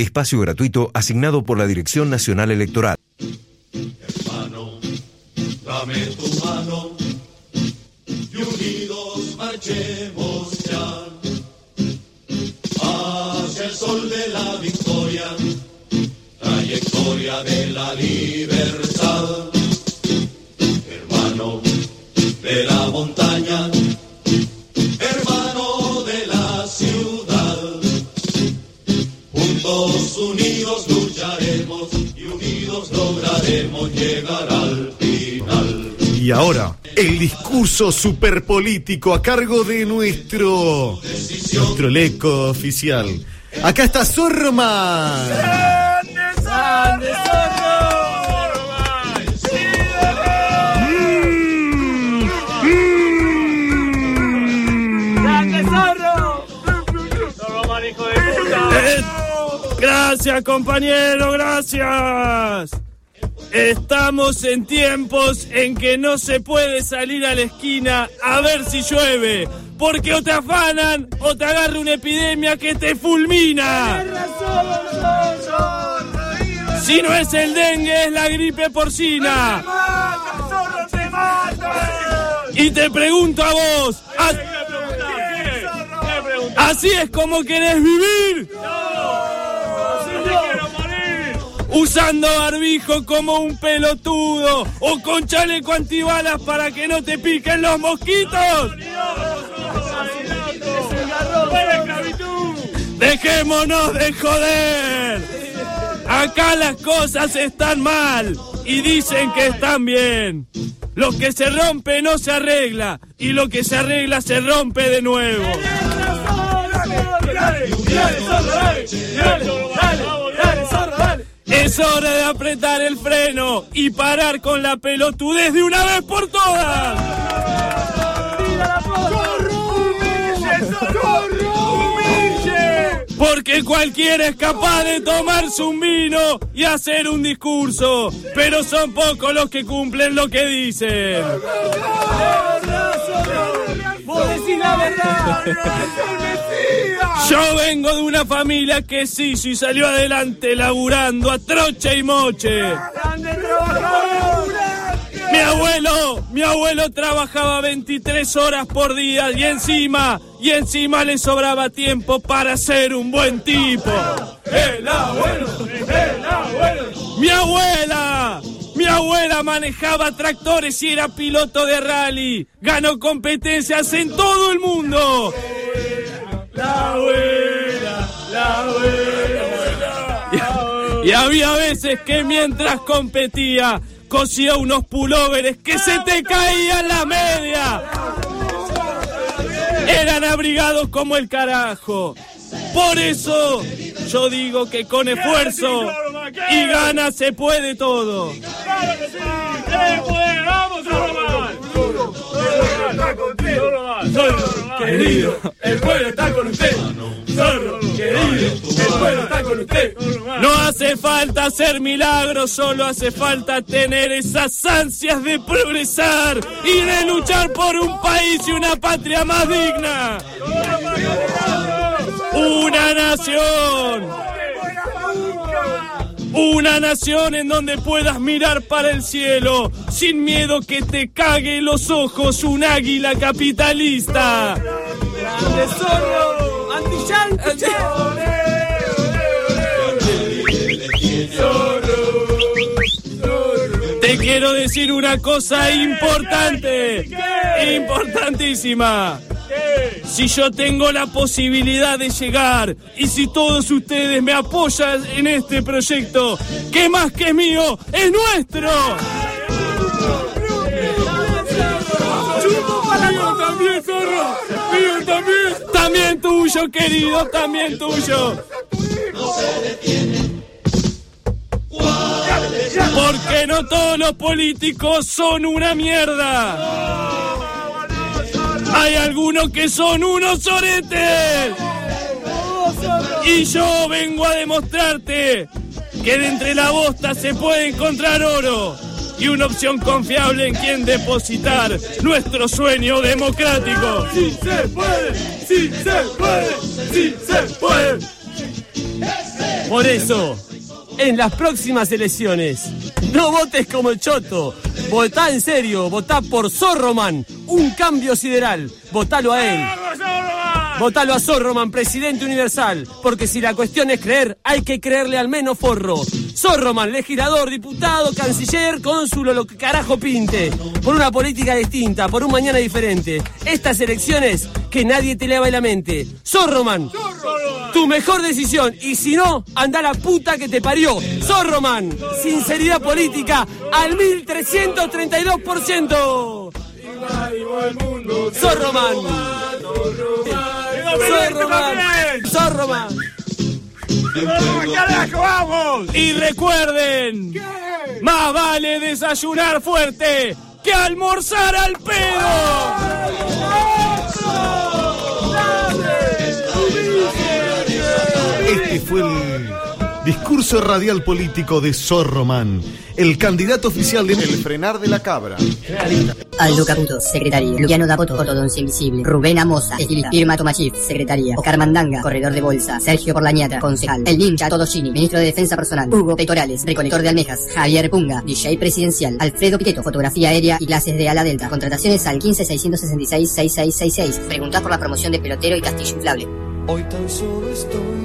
Espacio gratuito asignado por la Dirección Nacional Electoral. Hermano, dame tu mano y unidos marchemos ya hacia el sol de la victoria, trayectoria de la libertad. Y ahora, el discurso superpolítico a cargo de nuestro. nuestro leco oficial. Acá está Zorman. Eh, Gracias, compañero, gracias. Estamos en tiempos en que no se puede salir a la esquina a ver si llueve, porque o te afanan o te agarra una epidemia que te fulmina. Si no es el dengue, es la gripe porcina. Y te pregunto a vos, ¿a- ¿así es como querés vivir? Usando barbijo como un pelotudo o con chaleco antibalas para que no te piquen los mosquitos. Dejémonos de joder. Acá las cosas están mal y dicen que están bien. Lo que se rompe no se arregla y lo que se arregla se rompe de nuevo. Es hora de apretar el freno y parar con la pelotudez de una vez por todas. Porque cualquiera es capaz de tomarse un vino y hacer un discurso, pero son pocos los que cumplen lo que dicen. Yo vengo de una familia que sí, sí salió adelante laburando a trocha y moche. Mi abuelo, mi abuelo trabajaba 23 horas por día y encima, y encima le sobraba tiempo para ser un buen tipo. El abuelo, el abuelo. Mi abuela, mi abuela manejaba tractores y era piloto de rally. Ganó competencias en todo el mundo. La abuela, la abuela. Y había veces que mientras competía, cosía unos pulóveres que se te caían la media. Eran abrigados como el carajo. Por eso yo digo que con esfuerzo y ganas se puede todo. Zorro, querido, el pueblo está con usted. Zorro, querido, el pueblo está con usted. No hace falta hacer milagros, solo hace falta tener esas ansias de progresar y de luchar por un país y una patria más digna. Una nación. Una nación en donde puedas mirar para el cielo sin miedo que te cague los ojos un águila capitalista. Te quiero decir una cosa importante, importantísima. Si yo tengo la posibilidad de llegar y si todos ustedes me apoyan en este proyecto, que más que mío es nuestro. También, zorro. Mío también. También tuyo, querido, también tuyo. Porque no todos los políticos son una mierda. Hay algunos que son unos oretes. Y yo vengo a demostrarte que de entre la bosta se puede encontrar oro y una opción confiable en quien depositar nuestro sueño democrático. Sí se puede, sí se puede, sí se puede. Por eso, en las próximas elecciones, no votes como el Choto. Votá en serio, votá por Zorroman, un cambio sideral. Votalo a él. Votalo a Zorroman, presidente universal. Porque si la cuestión es creer, hay que creerle al menos forro. Zorroman, legislador, diputado, canciller, cónsul o lo que carajo pinte. Por una política distinta, por un mañana diferente. Estas elecciones, que nadie te leva la mente. Zorroman, tu mejor decisión. Y si no, anda la puta que te parió. Zorroman, sinceridad política al 1332%. Zorroman. Zorroman. Zorroman. ¡Carajo, vamos! Y recuerden, más vale desayunar fuerte que almorzar al pedo. Este fue el discurso radial político de Zorroman, el candidato oficial de... El frenar de la cabra. Aldo Caputo, secretario. Luciano Dapoto, Ortodoncia Invisible. Rubén Amosa, estilista. Irma Tomachif, secretaria. Oscar Mandanga, corredor de bolsa. Sergio Porlañata, concejal. El Ninja Todoshini, ministro de Defensa Personal. Hugo Pectorales, recolector de almejas. Javier Punga, DJ presidencial. Alfredo Piteto, fotografía aérea y clases de ala delta. Contrataciones al 15 666 6666. Preguntas por la promoción de pelotero y castillo inflable. Hoy tan solo estoy.